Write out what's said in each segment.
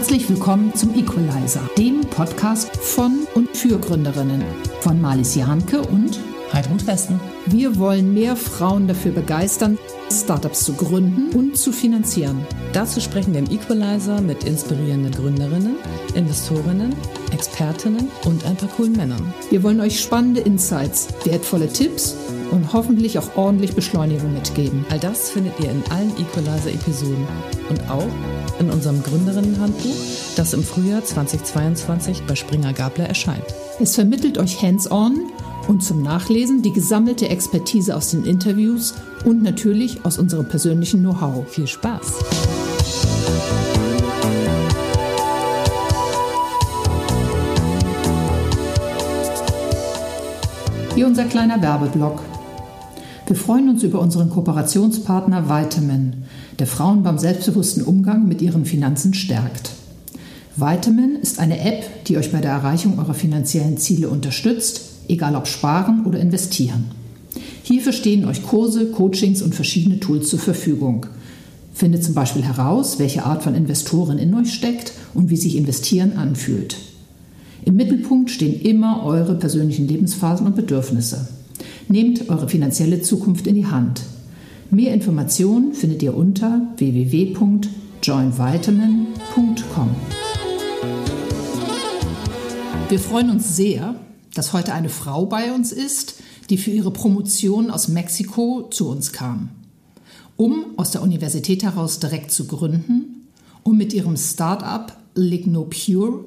Herzlich willkommen zum Equalizer, dem Podcast von und für Gründerinnen von Marlies Jahnke und Heidrun Westen. Wir wollen mehr Frauen dafür begeistern, Startups zu gründen und zu finanzieren. Dazu sprechen wir im Equalizer mit inspirierenden Gründerinnen, Investorinnen, Expertinnen und ein paar coolen Männern. Wir wollen euch spannende Insights, wertvolle Tipps und hoffentlich auch ordentlich Beschleunigung mitgeben. All das findet ihr in allen Equalizer-Episoden und auch in unserem Gründerinnenhandbuch, das im Frühjahr 2022 bei Springer Gabler erscheint. Es vermittelt euch hands-on und zum Nachlesen die gesammelte Expertise aus den Interviews und natürlich aus unserem persönlichen Know-how. Viel Spaß! Hier unser kleiner Werbeblock. Wir freuen uns über unseren Kooperationspartner Vitamin, der Frauen beim selbstbewussten Umgang mit ihren Finanzen stärkt. Vitamin ist eine App, die euch bei der Erreichung eurer finanziellen Ziele unterstützt, egal ob sparen oder investieren. Hierfür stehen euch Kurse, Coachings und verschiedene Tools zur Verfügung. Findet zum Beispiel heraus, welche Art von Investoren in euch steckt und wie sich Investieren anfühlt. Im Mittelpunkt stehen immer eure persönlichen Lebensphasen und Bedürfnisse. Nehmt eure finanzielle Zukunft in die Hand. Mehr Informationen findet ihr unter www.joinvitamin.com. Wir freuen uns sehr, dass heute eine Frau bei uns ist, die für ihre Promotion aus Mexiko zu uns kam, um aus der Universität heraus direkt zu gründen, um mit ihrem Start-up LignoPure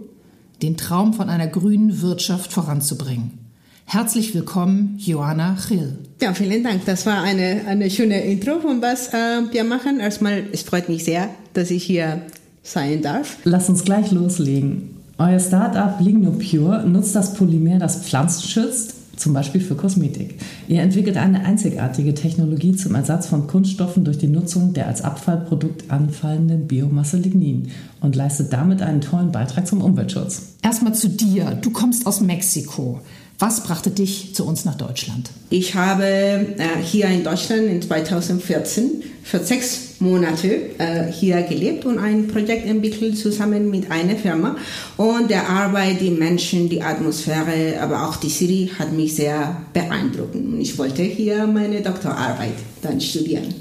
den Traum von einer grünen Wirtschaft voranzubringen. Herzlich willkommen, Johanna Chill. Ja, vielen Dank. Das war eine, eine schöne Intro von was äh, wir machen. Erstmal, es freut mich sehr, dass ich hier sein darf. Lass uns gleich loslegen. Euer Startup LignoPure nutzt das Polymer, das Pflanzen schützt, zum Beispiel für Kosmetik. Ihr entwickelt eine einzigartige Technologie zum Ersatz von Kunststoffen durch die Nutzung der als Abfallprodukt anfallenden Biomasse Lignin und leistet damit einen tollen Beitrag zum Umweltschutz. Erstmal zu dir. Du kommst aus Mexiko. Was brachte dich zu uns nach Deutschland? Ich habe äh, hier in Deutschland in 2014 für sechs Monate äh, hier gelebt und ein Projekt entwickelt zusammen mit einer Firma. Und der Arbeit, die Menschen, die Atmosphäre, aber auch die City hat mich sehr beeindruckt. Und ich wollte hier meine Doktorarbeit dann studieren.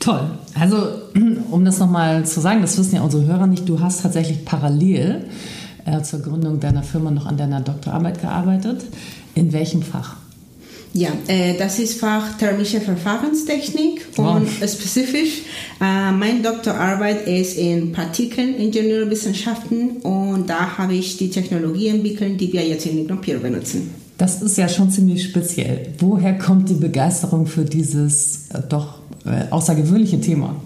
Toll. Also, um das nochmal zu sagen, das wissen ja unsere Hörer nicht, du hast tatsächlich parallel äh, zur Gründung deiner Firma noch an deiner Doktorarbeit gearbeitet. In welchem Fach? Ja, äh, das ist Fach thermische Verfahrenstechnik wow. und spezifisch äh, meine Doktorarbeit ist in Partikelingenieurwissenschaften und da habe ich die Technologie entwickelt, die wir jetzt in Ignopir benutzen. Das ist ja schon ziemlich speziell. Woher kommt die Begeisterung für dieses äh, doch äh, außergewöhnliche Thema?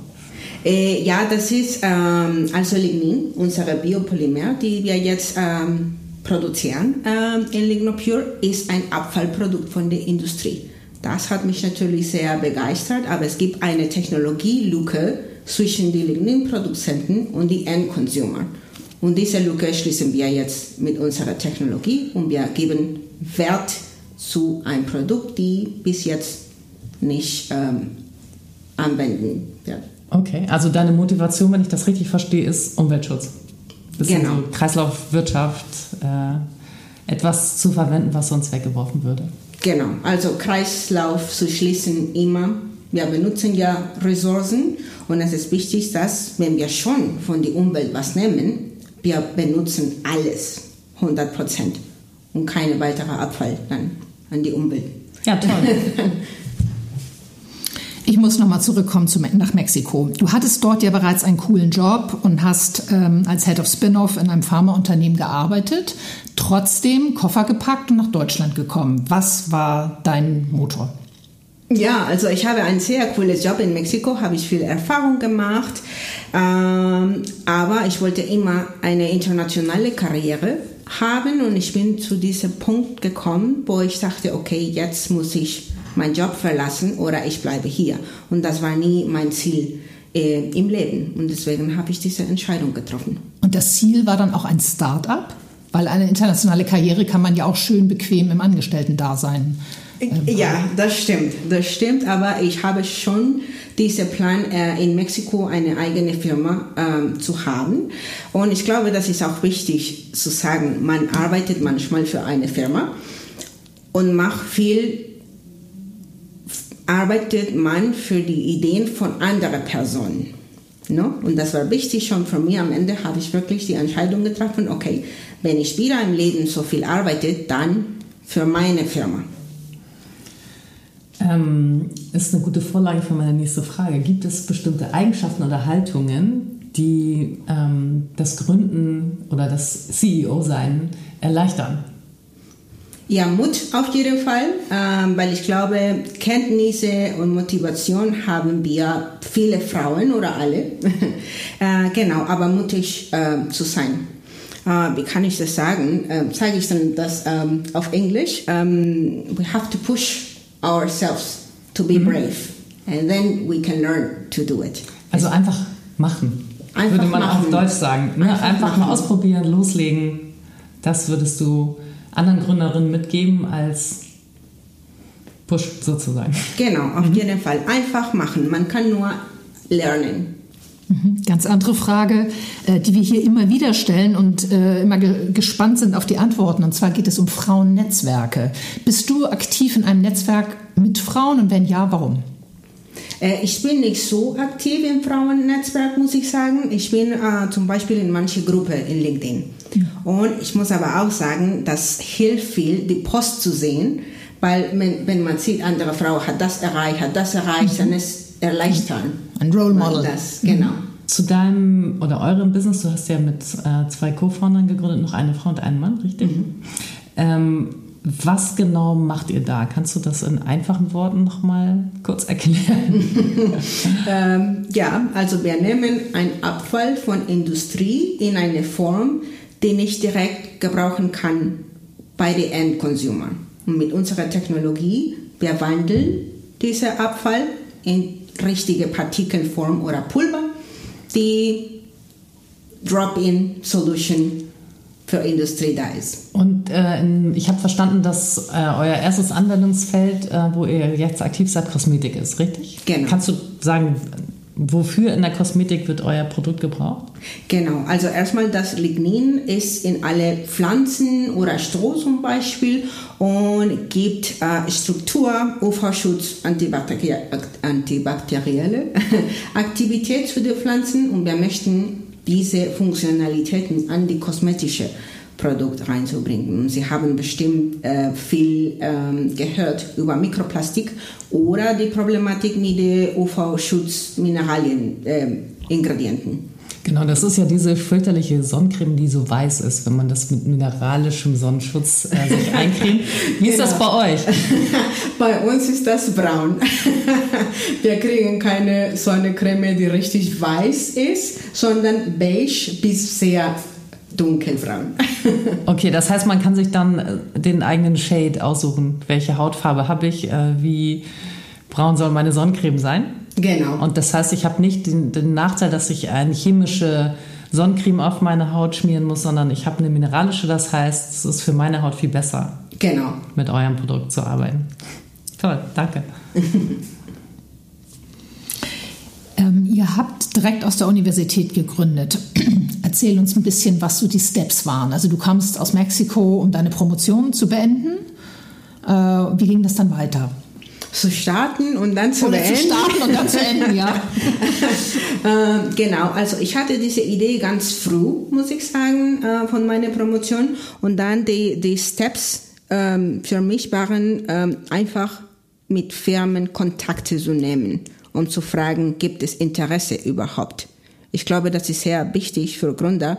Äh, ja, das ist ähm, also Lignin, unsere Biopolymer, die wir jetzt ähm, produzieren ähm, in Lignopure, ist ein Abfallprodukt von der Industrie. Das hat mich natürlich sehr begeistert, aber es gibt eine Technologielücke zwischen den Ligninproduzenten und den Endkonsumer. Und diese Lücke schließen wir jetzt mit unserer Technologie und wir geben Wert zu einem Produkt, die bis jetzt nicht ähm, anwenden wird. Okay, also deine Motivation, wenn ich das richtig verstehe, ist Umweltschutz. Bisschen genau. Kreislaufwirtschaft, äh, etwas zu verwenden, was sonst weggeworfen würde. Genau, also Kreislauf zu schließen immer. Wir benutzen ja Ressourcen und es ist wichtig, dass wenn wir schon von der Umwelt was nehmen, wir benutzen alles 100 Prozent und keine weitere Abfall dann an die Umwelt. Ja, toll. Ich muss nochmal zurückkommen zu, nach Mexiko. Du hattest dort ja bereits einen coolen Job und hast ähm, als Head of Spin-off in einem Pharmaunternehmen gearbeitet, trotzdem Koffer gepackt und nach Deutschland gekommen. Was war dein Motor? Ja, also ich habe einen sehr coolen Job in Mexiko, habe ich viel Erfahrung gemacht, ähm, aber ich wollte immer eine internationale Karriere haben und ich bin zu diesem Punkt gekommen, wo ich dachte, okay, jetzt muss ich meinen Job verlassen oder ich bleibe hier. Und das war nie mein Ziel äh, im Leben. Und deswegen habe ich diese Entscheidung getroffen. Und das Ziel war dann auch ein Start-up? Weil eine internationale Karriere kann man ja auch schön bequem im Angestellten-Dasein Ähm, ja, das stimmt, das stimmt, aber ich habe schon diesen Plan, äh, in Mexiko eine eigene Firma ähm, zu haben. Und ich glaube, das ist auch wichtig zu sagen, man arbeitet manchmal für eine Firma und macht viel, arbeitet man für die Ideen von anderen Personen. No? Und das war wichtig schon für mich. Am Ende habe ich wirklich die Entscheidung getroffen, okay, wenn ich wieder im Leben so viel arbeite, dann für meine Firma. Ähm, ist eine gute Vorlage für meine nächste Frage. Gibt es bestimmte Eigenschaften oder Haltungen, die ähm, das Gründen oder das CEO-Sein erleichtern? Ja, Mut auf jeden Fall, ähm, weil ich glaube, Kenntnisse und Motivation haben wir viele Frauen oder alle. äh, genau, aber mutig äh, zu sein. Äh, wie kann ich das sagen? Zeige ich dann das ähm, auf Englisch. Ähm, we have to push ourselves to be mhm. brave and then we can learn to do it. Also einfach machen. Einfach würde man machen. auf Deutsch sagen. Ne? Einfach, einfach mal ausprobieren, loslegen. Das würdest du anderen Gründerinnen mitgeben als Push sozusagen. Genau, auf mhm. jeden Fall. Einfach machen. Man kann nur lernen. Mhm. Ganz andere Frage, äh, die wir hier immer wieder stellen und äh, immer gespannt sind auf die Antworten. Und zwar geht es um Frauennetzwerke. Bist du aktiv in einem Netzwerk mit Frauen und wenn ja, warum? Äh, ich bin nicht so aktiv im Frauennetzwerk, muss ich sagen. Ich bin äh, zum Beispiel in manche Gruppe in LinkedIn. Und ich muss aber auch sagen, das hilft viel, die Post zu sehen, weil wenn, wenn man sieht, andere Frau hat das erreicht, hat das erreicht, mhm. dann ist erleichtern. Ein Role Model. Das, genau. Mhm. Zu deinem oder eurem Business, du hast ja mit äh, zwei Co-Foundern gegründet, noch eine Frau und einen Mann, richtig? Mhm. Ähm, was genau macht ihr da? Kannst du das in einfachen Worten noch mal kurz erklären? ähm, ja, also wir nehmen einen Abfall von Industrie in eine Form, die ich direkt gebrauchen kann bei den Endkonsumern. Und mit unserer Technologie, wir wandeln diesen Abfall in richtige Partikelform oder Pulver, die Drop-in-Solution für Industrie da ist. Und äh, ich habe verstanden, dass äh, euer erstes Anwendungsfeld, äh, wo ihr jetzt aktiv seid, Kosmetik ist, richtig? Genau. Kannst du sagen, wofür in der Kosmetik wird euer Produkt gebraucht? Genau, also erstmal das Lignin ist in alle Pflanzen oder Stroh zum Beispiel und gibt äh, Struktur, UV-Schutz, antibakterielle Aktivität für die Pflanzen und wir möchten diese Funktionalitäten an die kosmetische Produkt reinzubringen. Sie haben bestimmt äh, viel ähm, gehört über Mikroplastik oder die Problematik mit den UV-Schutz-Mineralien, äh, Ingredienten. Genau, das ist ja diese fürchterliche Sonnencreme, die so weiß ist, wenn man das mit mineralischem Sonnenschutz äh, sich eincremt. Wie ist genau. das bei euch? bei uns ist das braun. Wir kriegen keine Sonnencreme, die richtig weiß ist, sondern beige bis sehr dunkelbraun. okay, das heißt, man kann sich dann äh, den eigenen Shade aussuchen. Welche Hautfarbe habe ich? Äh, wie braun soll meine Sonnencreme sein? Genau. Und das heißt, ich habe nicht den, den, Nachteil, dass ich eine chemische Sonnencreme auf meine Haut schmieren muss, sondern ich habe eine mineralische. Das heißt, es ist für meine Haut viel besser, genau. mit eurem Produkt zu arbeiten. Toll, danke. ähm, ihr habt direkt aus der Universität gegründet. Erzähl uns ein bisschen, was so die Steps waren. Also du kamst aus Mexiko, um deine Promotion zu beenden. Äh, wie ging das dann weiter? zu starten und dann zu Oder beenden. Zu starten und dann zu enden, ja. äh, genau, also ich hatte diese Idee ganz früh, muss ich sagen, äh, von meiner Promotion. Und dann die, die Steps ähm, für mich waren ähm, einfach mit Firmen Kontakte zu nehmen, um zu fragen, gibt es Interesse überhaupt? Ich glaube, das ist sehr wichtig für Gründer.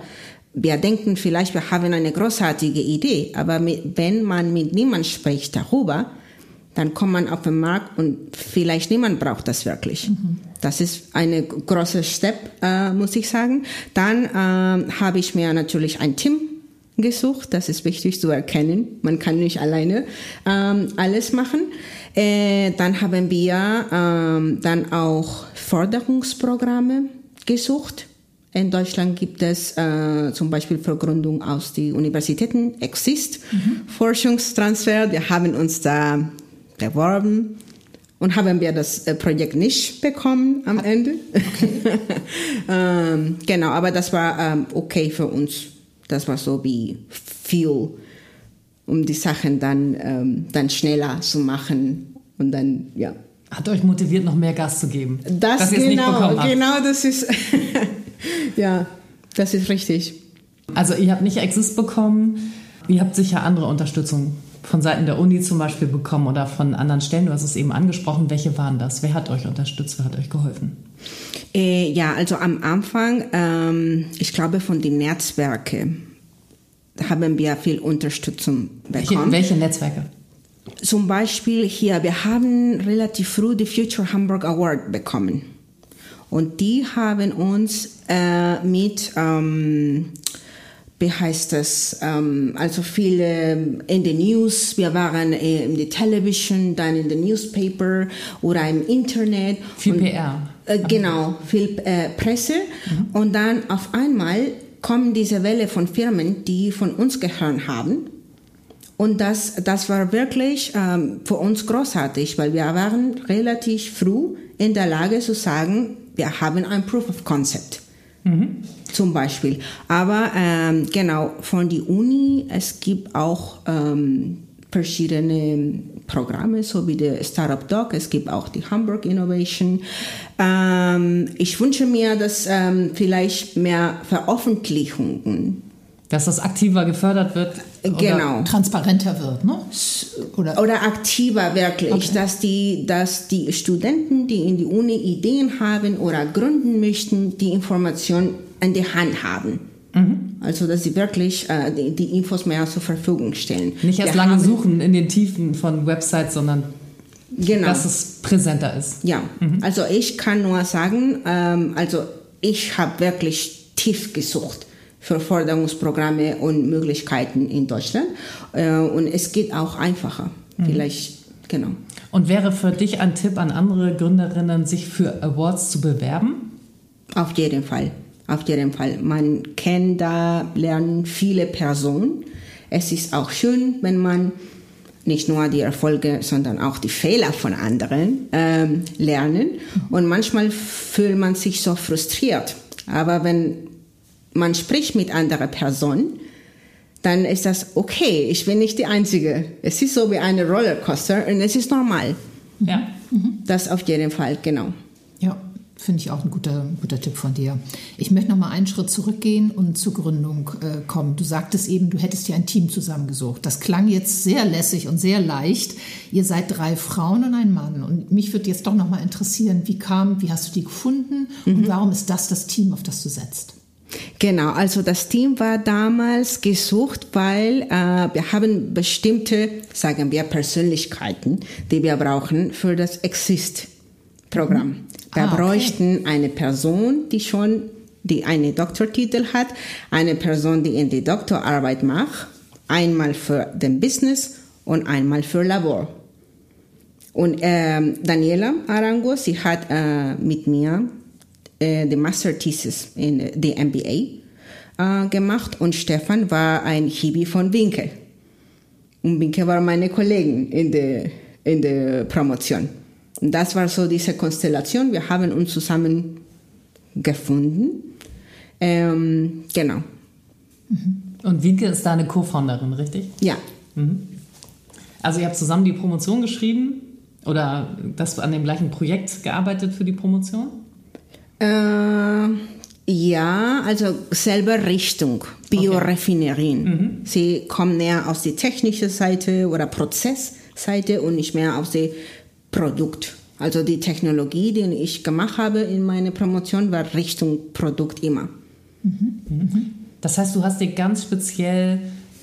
Wir denken vielleicht, wir haben eine großartige Idee, aber mit, wenn man mit niemand spricht darüber, dann kommt man auf den Markt und vielleicht niemand braucht das wirklich. Mhm. Das ist eine große Step, äh, muss ich sagen. Dann äh, habe ich mir natürlich ein Team gesucht. Das ist wichtig zu erkennen. Man kann nicht alleine ähm, alles machen. Äh, dann haben wir ähm, dann auch Förderungsprogramme gesucht. In Deutschland gibt es äh, zum Beispiel für Gründung aus den Universitäten Exist, mhm. Forschungstransfer. Wir haben uns da beworben und haben wir das äh, Projekt nicht bekommen am Ende. Okay. ähm, genau, aber das war ähm, okay für uns. Das war so wie viel, um die Sachen dann, ähm, dann schneller zu machen und dann, ja. Hat euch motiviert, noch mehr Gas zu geben? Das genau, genau, das ist, ja, das ist richtig. Also ihr habt nicht Exist bekommen, ihr habt sicher andere Unterstützung von Seiten der Uni zum Beispiel bekommen oder von anderen Stellen? Du hast es eben angesprochen. Welche waren das? Wer hat euch unterstützt? Wer hat euch geholfen? Äh, ja, also am Anfang, ähm, ich glaube von den Netzwerken haben wir viel Unterstützung bekommen. Welche, welche Netzwerke? Zum Beispiel hier, wir haben relativ früh die Future Hamburg Award bekommen. Und die haben uns äh, mit ähm, wie heißt das, ähm, also viele in den News, wir waren äh, in der Television, dann in den Newspaper oder im Internet. Viel und, PR. Äh, genau, viel äh, Presse. Mhm. Und dann auf einmal kommen diese Welle von Firmen, die von uns gehört haben. Und das, das war wirklich ähm, für uns großartig, weil wir waren relativ früh in der Lage zu sagen, wir haben ein Proof of Concept. Mhm. Zum Beispiel. Aber ähm, genau, von der Uni, es gibt auch ähm, verschiedene Programme, so wie der Startup Doc, es gibt auch die Hamburg Innovation. Ähm, ich wünsche mir, dass ähm, vielleicht mehr Veröffentlichungen dass das aktiver gefördert wird. Genau. Transparenter wird, ne? Oder, oder aktiver wirklich, okay. dass, die, dass die Studenten, die in die Uni Ideen haben oder gründen möchten, die Information in die Hand haben. Mhm. Also, dass sie wirklich äh, die, die, Infos mehr zur Verfügung stellen. Nicht erst Wir lange suchen in den Tiefen von Websites, sondern genau. dass es präsenter ist. Ja, mhm. also ich kann nur sagen, ähm, also ich habe wirklich tief gesucht für Förderungsprogramme und Möglichkeiten in Deutschland. Äh, und es geht auch einfacher. Mhm. Vielleicht, genau. Und wäre für dich ein Tipp an andere Gründerinnen, sich für Awards zu bewerben? Auf jeden Fall. Auf jeden Fall. Man kennt da, lernen viele Personen. Es ist auch schön, wenn man nicht nur die Erfolge, sondern auch die Fehler von anderen ähm, lernen. Und manchmal fühlt man sich so frustriert. Aber wenn man spricht mit anderer Person, dann ist das okay. Ich bin nicht die Einzige. Es ist so wie eine Rollercoaster und es ist normal. Ja. Mhm. Das auf jeden Fall, genau. Ja, finde ich auch ein guter, guter Tipp von dir. Ich möchte noch mal einen Schritt zurückgehen und zur Gründung äh, kommen. Du sagtest eben, du hättest dir ein Team zusammengesucht. Das klang jetzt sehr lässig und sehr leicht. Ihr seid drei Frauen und ein Mann. Und mich würde jetzt doch noch mal interessieren, wie kam, wie hast du die gefunden mhm. und warum ist das das Team, auf das du setzt? Genau, also das Team war damals gesucht, weil äh, wir haben bestimmte, sagen wir, Persönlichkeiten, die wir brauchen für das Exist-Programm. Mhm. Wir ah, okay. bräuchten eine Person, die schon die einen Doktortitel hat, eine Person, die in die Doktorarbeit macht, einmal für den Business und einmal für Labor. Und ähm, Daniela Arango, sie hat äh, mit mir äh, die Master Thesis in the MBA äh, gemacht und Stefan war ein Hibi von Winkel. Und Winkel war meine Kollegin in der, in der Promotion. Und das war so diese Konstellation. Wir haben uns zusammen gefunden. Ähm, genau. Mhm. Und Winke ist deine Co-Founderin, richtig? Ja. Mhm. Also ihr habt zusammen die Promotion geschrieben oder das an dem gleichen Projekt gearbeitet für die Promotion? Äh, ja, also selber Richtung, Bioraffinerien. Okay. Mhm. Sie kommen näher aus der technischen Seite oder Prozessseite und nicht mehr aus dem Produkt. Also die Technologie, die ich gemacht habe in meiner Promotion, war Richtung Produkt immer. Mhm. Mhm. Das heißt, du hast dir ganz speziell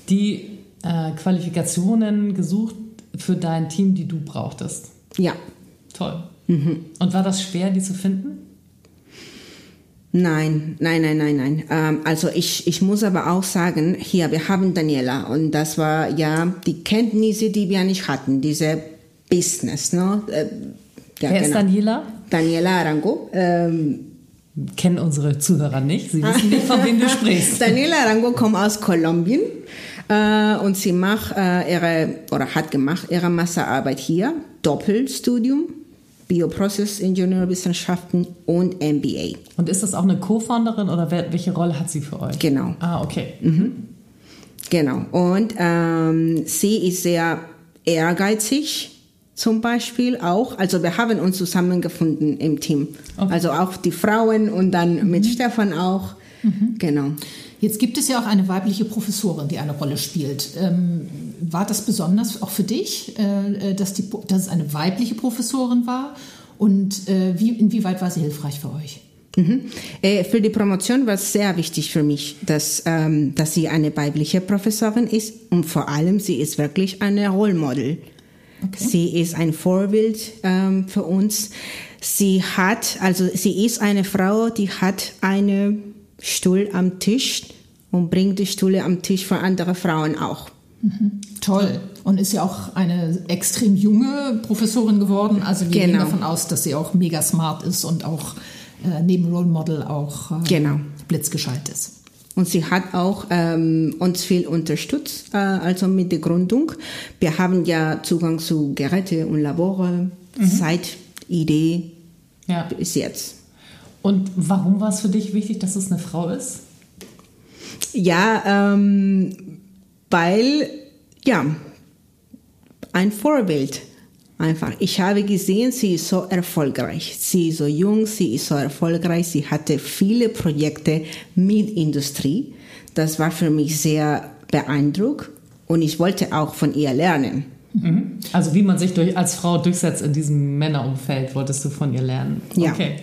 die äh, Qualifikationen gesucht für dein Team, die du brauchtest. Ja. Toll. Mhm. Und war das schwer, die zu finden? Nein, nein, nein, nein, nein. Ähm, also ich, ich muss aber auch sagen, hier, wir haben Daniela und das war ja die Kenntnisse, die wir nicht hatten, diese Business. Ne? Äh, ja, Wer genau. ist Daniela? Daniela Arango. Ähm, Kennen unsere Zuhörer nicht. Sie wissen nicht, von wem du sprichst. Daniela Arango kommt aus Kolumbien äh, und sie macht äh, ihre, oder hat gemacht ihre Masterarbeit hier Doppelstudium, Bioprozessingenieurwissenschaften und MBA. Und ist das auch eine Co-Founderin oder welche Rolle hat sie für euch? Genau. Ah, okay. Genau. Und ähm, sie ist sehr ehrgeizig zum Beispiel auch. Also wir haben uns zusammengefunden im Team. Okay. Also auch die Frauen und dann mit Stefan auch. Genau. Jetzt gibt es ja auch eine weibliche Professorin, die eine Rolle spielt. Ähm, war das besonders auch für dich, äh, dass, die, dass es eine weibliche Professorin war? Und äh, wie, inwieweit war sie hilfreich für euch? Mhm. Äh, für die Promotion war es sehr wichtig für mich, dass, ähm, dass sie eine weibliche Professorin ist und vor allem sie ist wirklich eine Rollmodel. Okay. Sie ist ein Vorbild ähm, für uns. Sie hat, also sie ist eine Frau, die hat einen Stuhl am Tisch und bringt die Stühle am Tisch für andere Frauen auch. Toll. Und ist ja auch eine extrem junge Professorin geworden. Also wir gehen Genau. davon aus, dass sie auch mega smart ist und auch äh, neben Role Model auch äh, Genau. blitzgescheit ist. Und sie hat auch ähm, uns viel unterstützt, äh, also mit der Gründung. Wir haben ja Zugang zu Geräte und Labore seit Idee Ja. bis jetzt. Und warum war es für dich wichtig, dass es eine Frau ist? Ja, ähm, weil, ja, ein Vorbild einfach. Ich habe gesehen, sie ist so erfolgreich. Sie ist so jung, sie ist so erfolgreich. Sie hatte viele Projekte mit Industrie. Das war für mich sehr beeindruckend und ich wollte auch von ihr lernen. Also wie man sich durch, als Frau durchsetzt in diesem Männerumfeld, wolltest du von ihr lernen? Ja. Okay.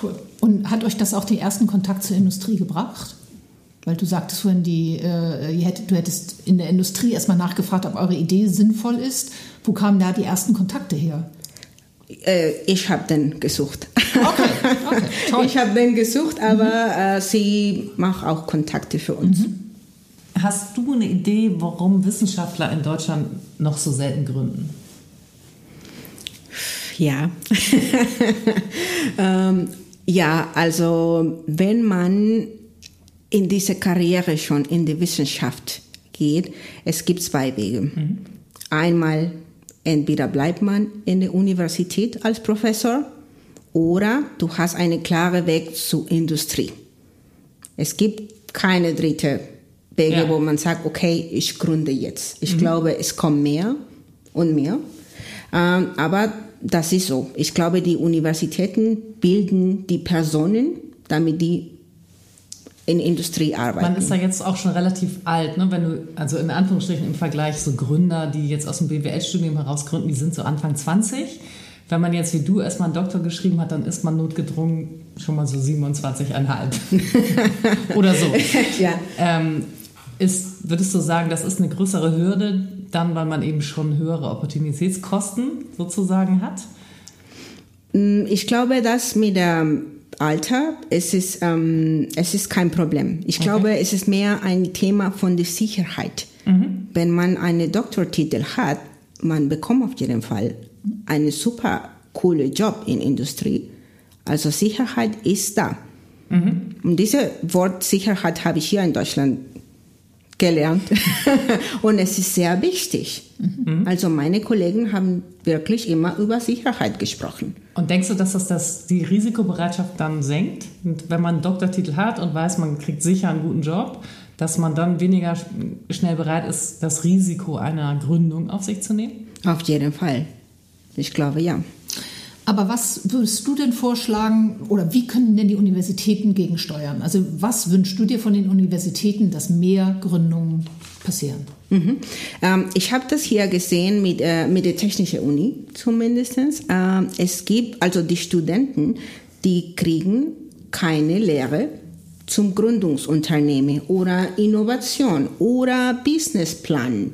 Cool. Und hat euch das auch den ersten Kontakt zur Industrie gebracht? Weil du sagtest vorhin, die, äh, ihr hättet, du hättest in der Industrie erstmal nachgefragt, ob eure Idee sinnvoll ist. Wo kamen da die ersten Kontakte her? Äh, ich habe den gesucht. Okay, okay, toll. Ich habe den gesucht, aber äh, sie macht auch Kontakte für uns. Hast du eine Idee, warum Wissenschaftler in Deutschland noch so selten gründen? Ja. ähm, ja, also wenn man in diese Karriere schon in die Wissenschaft geht, es gibt zwei Wege. Einmal, entweder bleibt man in der Universität als Professor oder du hast einen klaren Weg zur Industrie. Es gibt keine dritte Wege, Ja. wo man sagt, okay, ich gründe jetzt. Ich glaube, es kommt mehr und mehr. Ähm, aber das ist so. Ich glaube, die Universitäten bilden die Personen, damit die in Industrie arbeiten. Man ist da jetzt auch schon relativ alt, ne? wenn du, also in Anführungsstrichen im Vergleich, so Gründer, die jetzt aus dem BWL-Studium heraus gründen, die sind so Anfang 20. Wenn man jetzt wie du erstmal einen Doktor geschrieben hat, dann ist man notgedrungen schon mal so 27,5 oder so. ja. Ähm, ist, würdest du sagen, das ist eine größere Hürde, dann, weil man eben schon höhere Opportunitätskosten sozusagen hat? Mm, Ich glaube, dass mit dem Alter, es ist, ähm, es ist kein Problem. Ich glaube, es ist mehr ein Thema von der Sicherheit. Wenn man einen Doktortitel hat, man bekommt auf jeden Fall einen super coolen Job in Industrie. Also Sicherheit ist da. Und dieses Wort Sicherheit habe ich hier in Deutschland gelernt. Und es ist sehr wichtig. Also meine Kollegen haben wirklich immer über Sicherheit gesprochen. Und denkst du, dass das, das die Risikobereitschaft dann senkt? Und wenn man einen Doktortitel hat und weiß, man kriegt sicher einen guten Job, dass man dann weniger sch- schnell bereit ist, das Risiko einer Gründung auf sich zu nehmen? Auf jeden Fall. Ich glaube ja. Aber was würdest du denn vorschlagen oder wie können denn die Universitäten gegensteuern? Also was wünschst du dir von den Universitäten, dass mehr Gründungen passieren? Mhm. Ähm, ich habe das hier gesehen mit, äh, mit der Technischen Uni zumindest. Ähm, es gibt also die Studenten, die kriegen keine Lehre zum Gründungsunternehmen oder Innovation oder Businessplan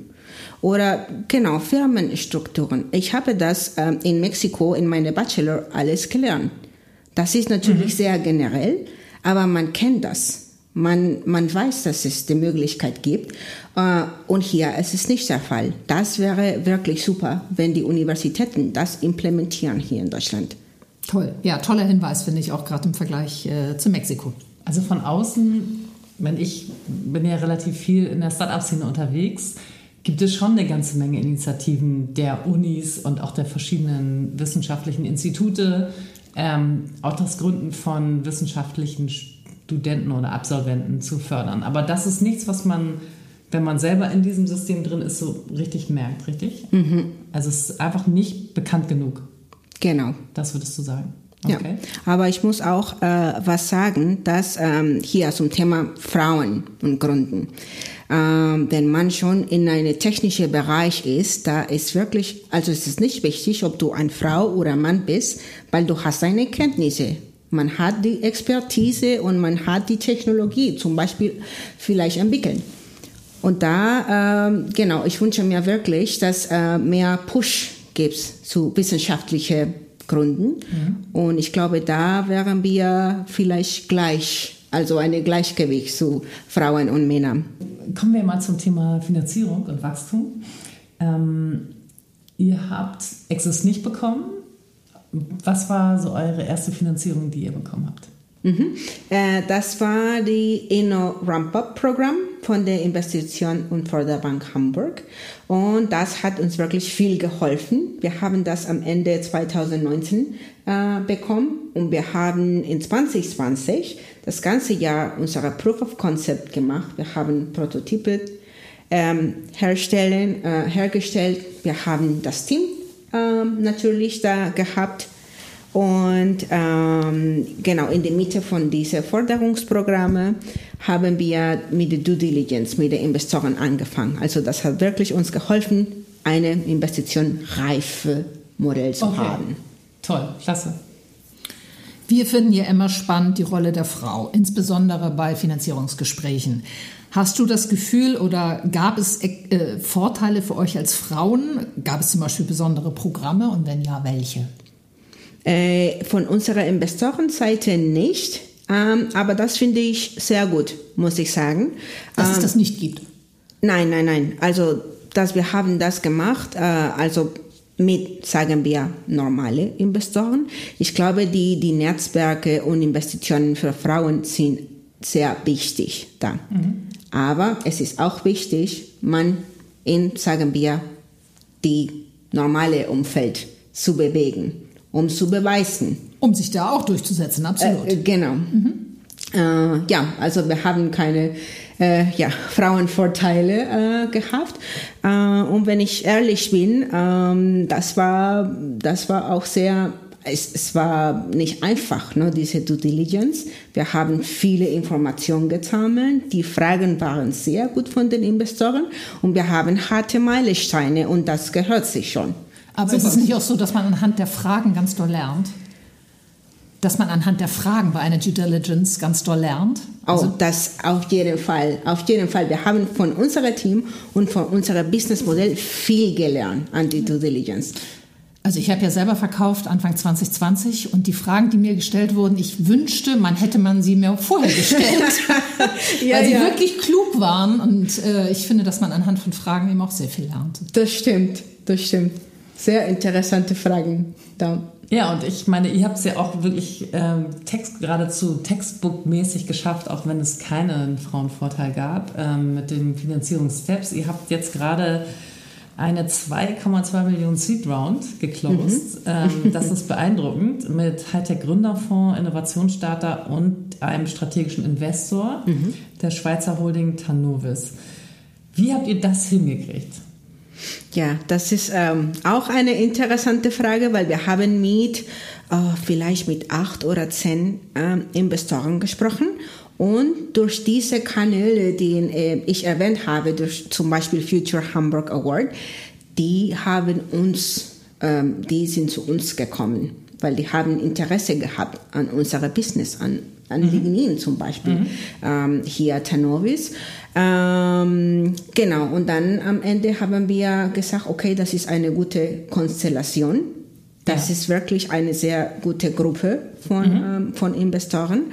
oder genau Firmenstrukturen. Ich habe das ähm, in Mexiko in meinem Bachelor alles gelernt. Das ist natürlich sehr generell, aber man kennt das. Man, man weiß, dass es die Möglichkeit gibt. Äh, und hier ist es nicht der Fall. Das wäre wirklich super, wenn die Universitäten das implementieren hier in Deutschland. Toll. Ja, toller Hinweis, finde ich auch gerade im Vergleich äh, zu Mexiko. Also von außen, wenn ich bin ja relativ viel in der Startup-Szene unterwegs, gibt es schon eine ganze Menge Initiativen der Unis und auch der verschiedenen wissenschaftlichen Institute, ähm, auch das Gründen von wissenschaftlichen Studenten oder Absolventen zu fördern. Aber das ist nichts, was man, wenn man selber in diesem System drin ist, so richtig merkt, richtig? Mhm. Also es ist einfach nicht bekannt genug. Genau. Das würdest du sagen. Okay. Ja, aber ich muss auch äh, was sagen, dass ähm, hier zum Thema Frauen und Gründen, ähm, wenn man schon in einem technischen Bereich ist, da ist wirklich, also es ist nicht wichtig, ob du eine Frau oder Mann bist, weil du hast deine Kenntnisse. Man hat die Expertise und man hat die Technologie, zum Beispiel vielleicht entwickeln. Und da, ähm, genau, ich wünsche mir wirklich, dass äh, mehr Push gibt zu wissenschaftlichen Gründen. Mhm. Und ich glaube, da wären wir vielleicht gleich, also ein Gleichgewicht zu Frauen und Männern. Kommen wir mal zum Thema Finanzierung und Wachstum. Ähm, ihr habt Access nicht bekommen. Was war so eure erste Finanzierung, die ihr bekommen habt? Mhm. Äh, das war die Inno Ramp-Up Programm von der Investition- und Förderbank Hamburg. Und das hat uns wirklich viel geholfen. Wir haben das am Ende 2019 äh, bekommen und wir haben in 2020 das ganze Jahr unsere Proof of Concept gemacht. Wir haben Prototypen ähm, herstellen, äh, hergestellt. Wir haben das Team ähm, natürlich da gehabt und ähm, genau in der Mitte von diesen Förderungsprogramme haben wir mit der Due Diligence, mit den Investoren angefangen. Also das hat wirklich uns geholfen, eine Investition reife Modell zu okay. haben. Toll, klasse. Wir finden ja immer spannend die Rolle der Frau, insbesondere bei Finanzierungsgesprächen. Hast du das Gefühl oder gab es äh, Vorteile für euch als Frauen? Gab es zum Beispiel besondere Programme und wenn ja, welche? Äh, von unserer Investorenseite nicht, ähm, aber das finde ich sehr gut, muss ich sagen. Dass ähm, es das nicht gibt? Nein, nein, nein. Also, dass wir haben das gemacht, äh, also mit, sagen wir, normale Investoren. Ich glaube, die, die Netzwerke und Investitionen für Frauen sind sehr wichtig da. Mhm. Aber es ist auch wichtig, man in, sagen wir, die normale Umfeld zu bewegen um zu beweisen. Um sich da auch durchzusetzen, absolut. Äh, genau. Mhm. Äh, ja, also wir haben keine äh, ja, Frauenvorteile äh, gehabt. Äh, und wenn ich ehrlich bin, ähm, das, war, das war auch sehr es, es, war nicht einfach, ne, diese Due Diligence. Wir haben viele Informationen gesammelt. Die Fragen waren sehr gut von den Investoren und wir haben harte Meilensteine und das gehört sich schon. Aber Super. ist es nicht auch so, dass man anhand der Fragen ganz doll lernt? Dass man anhand der Fragen bei einer Due Diligence ganz doll lernt? Also oh, das auf jeden Fall. Auf jeden Fall. Wir haben von unserem Team und von unserem Businessmodell viel gelernt an die Due Diligence. Also ich habe ja selber verkauft Anfang 2020 und die Fragen, die mir gestellt wurden, ich wünschte, man hätte man sie mir vorher gestellt, ja, weil sie ja. wirklich klug waren und äh, ich finde, dass man anhand von Fragen eben auch sehr viel lernt. Das stimmt, das stimmt sehr interessante Fragen da. Ja, und ich meine, ihr habt es ja auch wirklich ähm, Text geradezu textbookmäßig geschafft, auch wenn es keinen Frauenvorteil gab ähm, mit den Finanzierungssteps. Ihr habt jetzt gerade eine 2,2 Millionen Seed Round geclosed. Mhm. Ähm, das ist beeindruckend mit Hightech Gründerfonds, Innovationsstarter und einem strategischen Investor, mhm. der Schweizer Holding Tanovis. Wie habt ihr das hingekriegt? Ja, das ist ähm, auch eine interessante Frage, weil wir haben mit äh, vielleicht mit acht oder zehn äh, Investoren gesprochen. Und durch diese Kanäle, die äh, ich erwähnt habe, durch zum Beispiel Future Hamburg Award, die haben uns, ähm, die sind zu uns gekommen, weil die haben Interesse gehabt an unserem Business, an, an mhm. Lignin zum Beispiel, mhm. ähm, hier Tanovis. Ähm, genau, und dann am Ende haben wir gesagt, okay, das ist eine gute Konstellation. Das ja. ist wirklich eine sehr gute Gruppe von, mhm. ähm, von Investoren.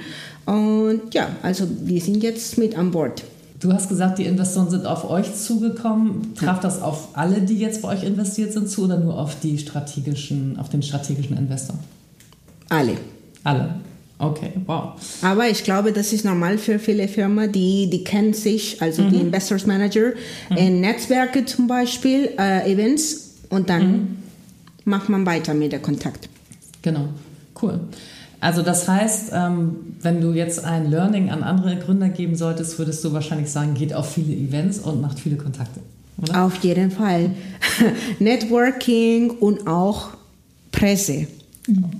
Und ja, also wir sind jetzt mit an Bord. Du hast gesagt, die Investoren sind auf euch zugekommen. Traf das auf alle, die jetzt bei euch investiert sind, zu oder nur auf die strategischen, auf den strategischen Investor? Alle. Alle. Okay, wow. Aber ich glaube, das ist normal für viele Firmen, die, die kennen sich, also die Investors Manager, in Netzwerke zum Beispiel, äh, Events und dann macht man weiter mit der Kontakt. Genau, cool. Also das heißt, ähm, wenn du jetzt ein Learning an andere Gründer geben solltest, würdest du wahrscheinlich sagen, geht auf viele Events und macht viele Kontakte. Oder? Auf jeden Fall. Networking und auch Presse.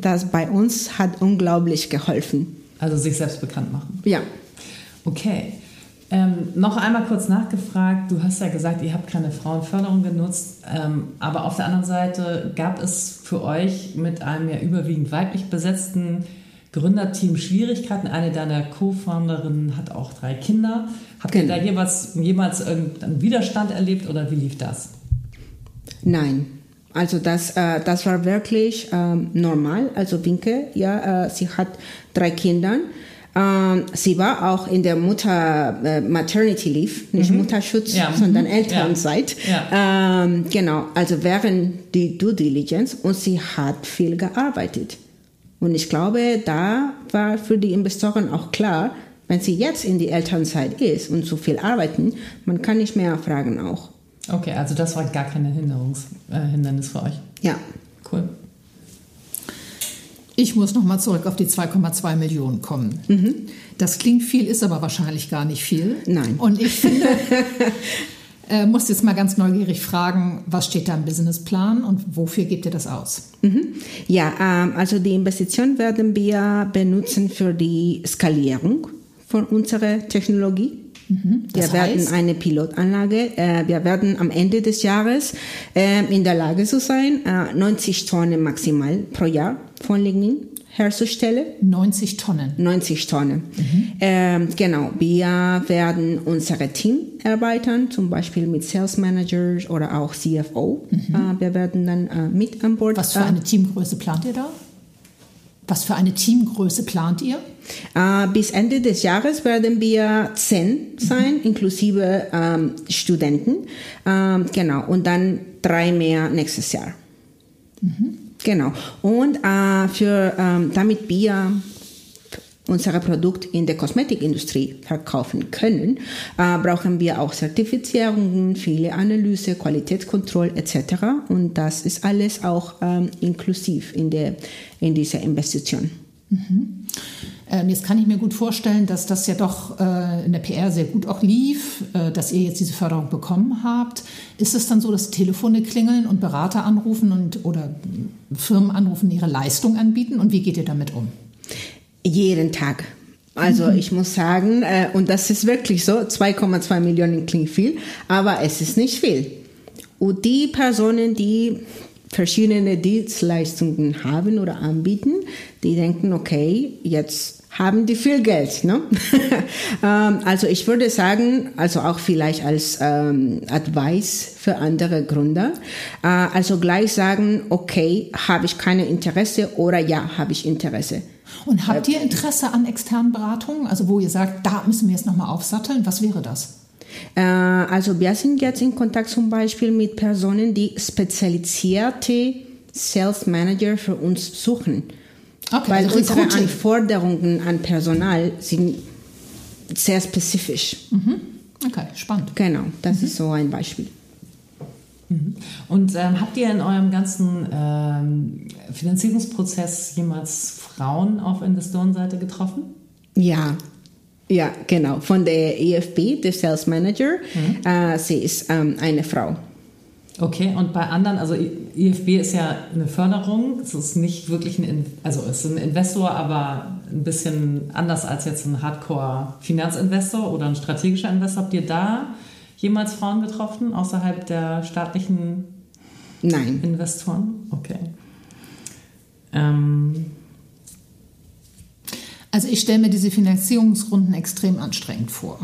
Das bei uns hat unglaublich geholfen. Also sich selbst bekannt machen. Ja. Okay. Ähm, noch einmal kurz nachgefragt. Du hast ja gesagt, ihr habt keine Frauenförderung genutzt. Ähm, aber auf der anderen Seite gab es für euch mit einem ja überwiegend weiblich besetzten Gründerteam Schwierigkeiten. Eine deiner Co-Founderinnen hat auch drei Kinder. Habt ihr Genau. da jeweils, jemals irgendeinen Widerstand erlebt oder wie lief das? Nein. Also das, äh, das war wirklich ähm, normal. Also Winke, ja, äh, sie hat drei Kinder. Ähm, sie war auch in der Mutter äh, Maternity Leave, nicht Mutterschutz, Ja. sondern Mhm. Elternzeit. Ähm, genau, also während die Due Diligence und sie hat viel gearbeitet. Und ich glaube, da war für die Investoren auch klar, wenn sie jetzt in die Elternzeit ist und so viel arbeiten, man kann nicht mehr fragen auch. Okay, also das war gar kein äh, Hindernis für euch. Ja. Cool. Ich muss nochmal zurück auf die 2,2 Millionen kommen. Das klingt viel, ist aber wahrscheinlich gar nicht viel. Nein. Und ich finde, äh, muss jetzt mal ganz neugierig fragen, was steht da im Businessplan und wofür gebt ihr das aus? Mhm. Ja, ähm, also die Investition werden wir benutzen für die Skalierung von unserer Technologie. Das wir werden heißt? eine Pilotanlage, äh, wir werden am Ende des Jahres äh, in der Lage zu sein, äh, 90 Tonnen maximal pro Jahr von Lignin herzustellen. 90 Tonnen. 90 Tonnen. Ähm, genau, wir werden unser Team erweitern, zum Beispiel mit Sales Managers oder auch CFO. Äh, wir werden dann äh, mit an Bord. Was für eine Teamgröße plant ihr da? Was für eine Teamgröße plant ihr? Äh, bis Ende des Jahres werden wir zehn sein, inklusive ähm, Studenten. Ähm, genau, und dann drei mehr nächstes Jahr. Genau. Und äh, für, ähm, damit wir unser Produkt in der Kosmetikindustrie verkaufen können, äh, brauchen wir auch Zertifizierungen, viele Analyse, Qualitätskontrolle etc. Und das ist alles auch ähm, inklusiv in, der, in dieser Investition. Ähm, jetzt kann ich mir gut vorstellen, dass das ja doch äh, in der PR sehr gut auch lief, äh, dass ihr jetzt diese Förderung bekommen habt. Ist es dann so, dass Telefone klingeln und Berater anrufen und oder Firmen anrufen, ihre Leistung anbieten? Und wie geht ihr damit um? Jeden Tag. Also ich muss sagen, äh, und das ist wirklich so, 2,2 Millionen klingt viel, aber es ist nicht viel. Und die Personen, die verschiedene Dienstleistungen haben oder anbieten, die denken, okay, jetzt haben die viel Geld. Ne? ähm, also ich würde sagen, also auch vielleicht als ähm, Advice für andere Gründer, äh, also gleich sagen, okay, habe ich keine Interesse oder ja, habe ich Interesse. Und habt ihr Interesse an externen Beratungen? Also wo ihr sagt, da müssen wir jetzt nochmal aufsatteln? Was wäre das? Äh, also wir sind jetzt in Kontakt zum Beispiel mit Personen, die spezialisierte Sales Manager für uns suchen. Okay, Weil also unsere. Anforderungen an Personal sind sehr spezifisch. Mhm. Okay, spannend. Genau, das ist so ein Beispiel. Und ähm, habt ihr in eurem ganzen ähm, Finanzierungsprozess jemals Frauen auf Investorenseite getroffen? Ja, ja, genau. Von der EFB, der Sales Manager, äh, sie ist ähm, eine Frau. Okay, und bei anderen, also IFB ist ja eine Förderung, es ist nicht wirklich ein, In- also es ist ein Investor, aber ein bisschen anders als jetzt ein Hardcore-Finanzinvestor oder ein strategischer Investor. Habt ihr da jemals Frauen getroffen, außerhalb der staatlichen Nein. Investoren? Okay. Ähm, Also ich stelle mir diese Finanzierungsrunden extrem anstrengend vor.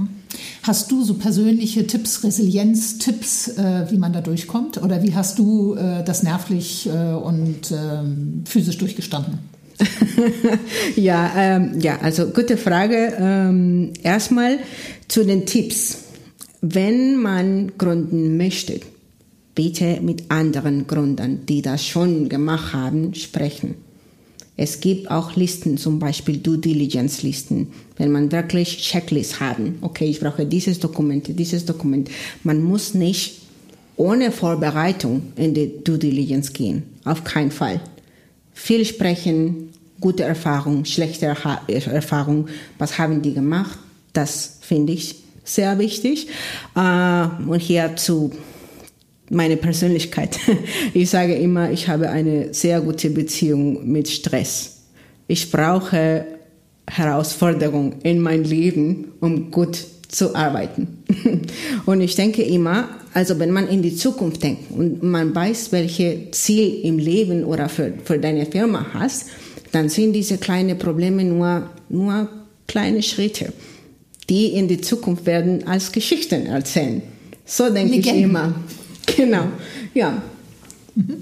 Hast du so persönliche Tipps, Resilienz-Tipps, äh, wie man da durchkommt? Oder wie hast du äh, das nervlich äh, und ähm, physisch durchgestanden? ja, ähm, ja, also gute Frage. Ähm, erstmal zu den Tipps. Wenn man gründen möchte, bitte mit anderen Gründern, die das schon gemacht haben, sprechen. Es gibt auch Listen, zum Beispiel Due Diligence Listen, wenn man wirklich Checklists haben. Okay, ich brauche dieses Dokument, dieses Dokument. Man muss nicht ohne Vorbereitung in die Due Diligence gehen. Auf keinen Fall. Viel sprechen, gute Erfahrung, schlechte Erfahrung. Was haben die gemacht? Das finde ich sehr wichtig. Äh, und hier zu meine Persönlichkeit. Ich sage immer, ich habe eine sehr gute Beziehung mit Stress. Ich brauche Herausforderungen in mein Leben, um gut zu arbeiten. Und ich denke immer, also wenn man in die Zukunft denkt und man weiß, welche Ziel im Leben oder für, für deine Firma hast, dann sind diese kleinen Probleme nur, nur kleine Schritte, die in die Zukunft werden als Geschichten erzählen. So denke ich immer. Genau, ja. Mhm.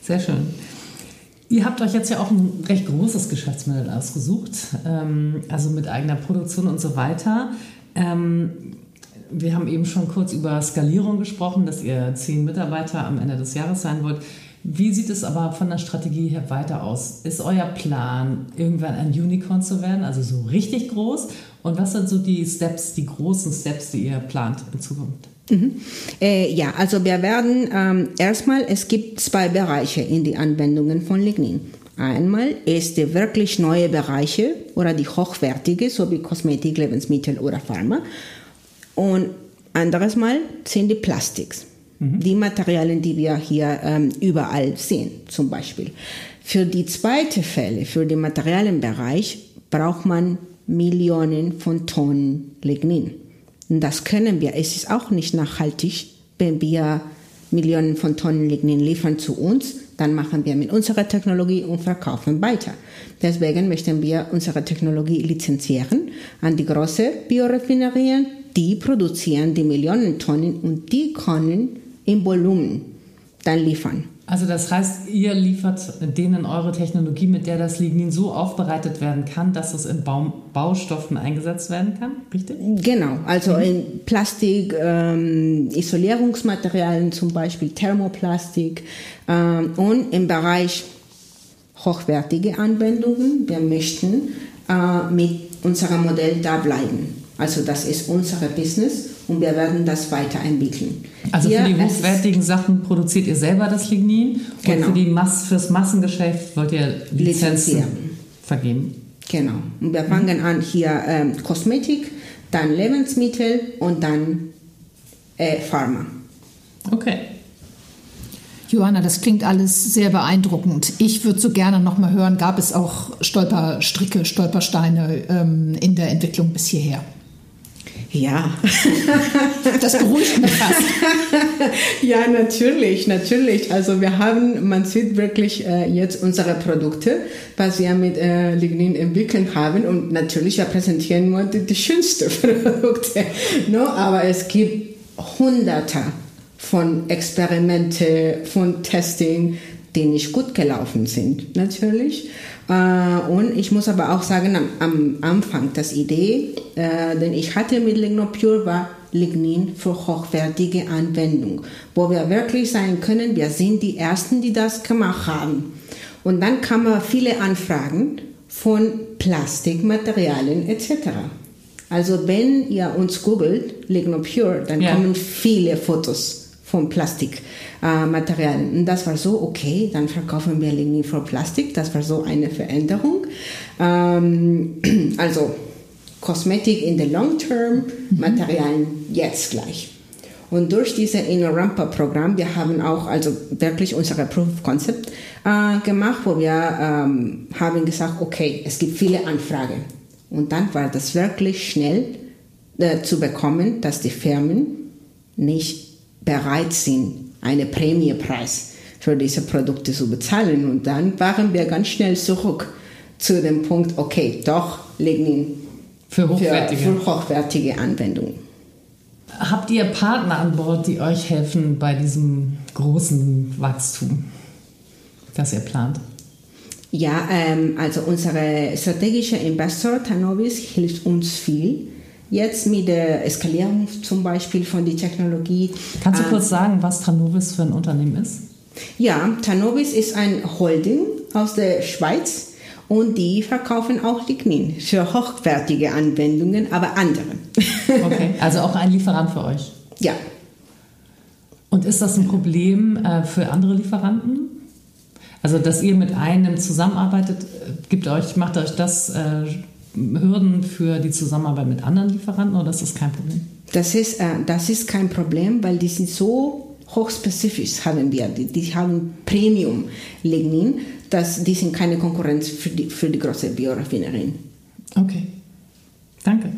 Sehr schön. Ihr habt euch jetzt ja auch ein recht großes Geschäftsmodell ausgesucht, ähm, also mit eigener Produktion und so weiter. Ähm, wir haben eben schon kurz über Skalierung gesprochen, dass ihr zehn Mitarbeiter am Ende des Jahres sein wollt. Wie sieht es aber von der Strategie her weiter aus? Ist euer Plan, irgendwann ein Unicorn zu werden, also so richtig groß? Und was sind so die Steps, die großen Steps, die ihr plant in Zukunft? Mhm. Äh, ja, also wir werden ähm, erstmal, es gibt zwei Bereiche in die Anwendungen von Lignin. Einmal ist die wirklich neue Bereiche oder die hochwertige, so wie Kosmetik, Lebensmittel oder Pharma. Und anderes Mal sind die Plastiks, mhm. die Materialien, die wir hier ähm, überall sehen, zum Beispiel. Für die zweite Fälle, für den Materialienbereich, braucht man Millionen von Tonnen Lignin. Und das können wir. Es ist auch nicht nachhaltig, wenn wir Millionen von Tonnen Lignin liefern zu uns, dann machen wir mit unserer Technologie und verkaufen weiter. Deswegen möchten wir unsere Technologie lizenzieren an die großen Bioraffinerien, die produzieren die Millionen Tonnen und die können im Volumen dann liefern. Also das heißt, ihr liefert denen eure Technologie, mit der das Lignin so aufbereitet werden kann, dass es in Baum Baustoffen eingesetzt werden kann, richtig? Genau, also mhm. in Plastik, ähm, Isolierungsmaterialien zum Beispiel, Thermoplastik ähm, und im Bereich hochwertige Anwendungen. Wir möchten äh, mit unserem Modell da bleiben. Also das ist unser Business und wir werden das weiterentwickeln. Also Hier für die hochwertigen Sachen produziert ihr selber das Lignin genau. und für die Mass, fürs Massengeschäft wollt ihr Lizenzen vergeben. Genau. Und wir fangen an hier ähm, Kosmetik, dann Lebensmittel und dann äh, Pharma. Okay. Johanna, das klingt alles sehr beeindruckend. Ich würde so gerne noch mal hören, gab es auch Stolperstricke, Stolpersteine ähm, in der Entwicklung bis hierher? Ja. Das beruhigt mich fast. Ja, natürlich, natürlich. Also wir haben, man sieht wirklich äh, jetzt unsere Produkte, was wir mit äh, Lignin entwickelt haben und natürlich wir präsentieren nur die, die schönsten Produkte. No? Aber es gibt hunderte von Experimente, von Testing, die nicht gut gelaufen sind, natürlich. Äh, und ich muss aber auch sagen, am, am Anfang, das Idee, äh, den ich hatte mit Lignopure, war Lignin für hochwertige Anwendung, wo wir wirklich sagen können, wir sind die Ersten, die das gemacht haben. Und dann kamen viele Anfragen von Plastikmaterialien etc. Also wenn ihr uns googelt, Lignopure, dann ja. kommen viele Fotos von Plastik äh. Und das war so, okay, dann verkaufen wir Lignin für Plastik. Das war so eine Veränderung. Ähm, also Kosmetik in the Long Term, mhm. Materialien jetzt gleich. Und durch dieses Innorampa-Programm, wir haben auch also wirklich unsere Proof of Concept äh, gemacht, wo wir ähm, haben gesagt, okay, es gibt viele Anfragen. Und dann war das wirklich schnell äh, zu bekommen, dass die Firmen nicht bereit sind, einen Prämiepreis für diese Produkte zu bezahlen. Und dann waren wir ganz schnell zurück zu dem Punkt, okay, doch Lignin für hochwertige, für, für hochwertige Anwendungen. Habt ihr Partner an Bord, die euch helfen bei diesem großen Wachstum, das ihr plant? Ja, ähm, also unser strategischer Investor Tanovis hilft uns viel Jetzt mit der Eskalierung zum Beispiel von der Technologie. Kannst du äh, kurz sagen, was Tanovis für ein Unternehmen ist? Ja, Tanovis ist ein Holding aus der Schweiz. und die verkaufen auch Lignin für hochwertige Anwendungen, aber andere. Okay, also auch ein Lieferant für euch. Ja. Und ist das ein Problem äh, für andere Lieferanten? Also, dass ihr mit einem zusammenarbeitet, äh, gibt euch, macht euch das Hürden für die Zusammenarbeit mit anderen Lieferanten oder ist das kein Problem? Das ist, äh, das ist kein Problem, weil die sind so hochspezifisch haben wir. Die, die haben Premium Lignin, dass die sind keine Konkurrenz für die, für die große Bioraffinerie. Okay. Danke.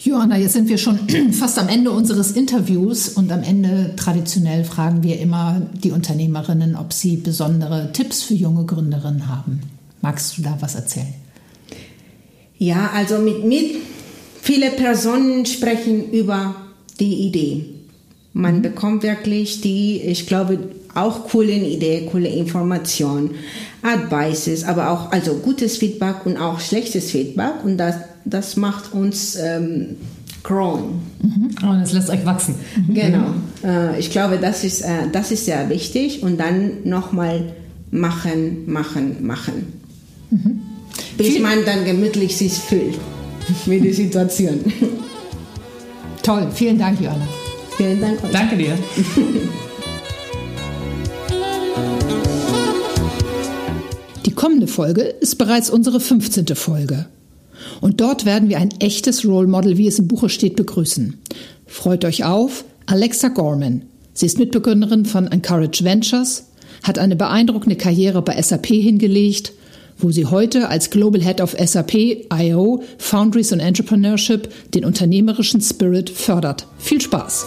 Johanna, jetzt sind wir schon fast am Ende unseres Interviews und am Ende traditionell fragen wir immer die Unternehmerinnen, ob sie besondere Tipps für junge Gründerinnen haben. Magst du da was erzählen? Ja, also mit, mit viele Personen sprechen über die Idee. Man bekommt wirklich die, ich glaube, auch coole Idee, coole Informationen, Advices, aber auch also gutes Feedback und auch schlechtes Feedback und das, das macht uns ähm, growing. Mhm. Oh, das lässt euch wachsen. Mhm. Genau. Äh, ich glaube, das ist, äh, das ist sehr wichtig und dann nochmal machen, machen, machen. Mhm. Bis man dann gemütlich sich fühlt mit der Situation. Toll, vielen Dank, Johanna. Vielen Dank. Euch. Danke dir. Die kommende Folge ist bereits unsere 15. Folge. Und dort werden wir ein echtes Role Model, wie es im Buche steht, begrüßen. Freut euch auf, Alexa Gorman. Sie ist Mitbegründerin von Encourage Ventures, hat eine beeindruckende Karriere bei SAP hingelegt, wo sie heute als Global Head of SAP IO Foundries und Entrepreneurship den unternehmerischen Spirit fördert. Viel Spaß!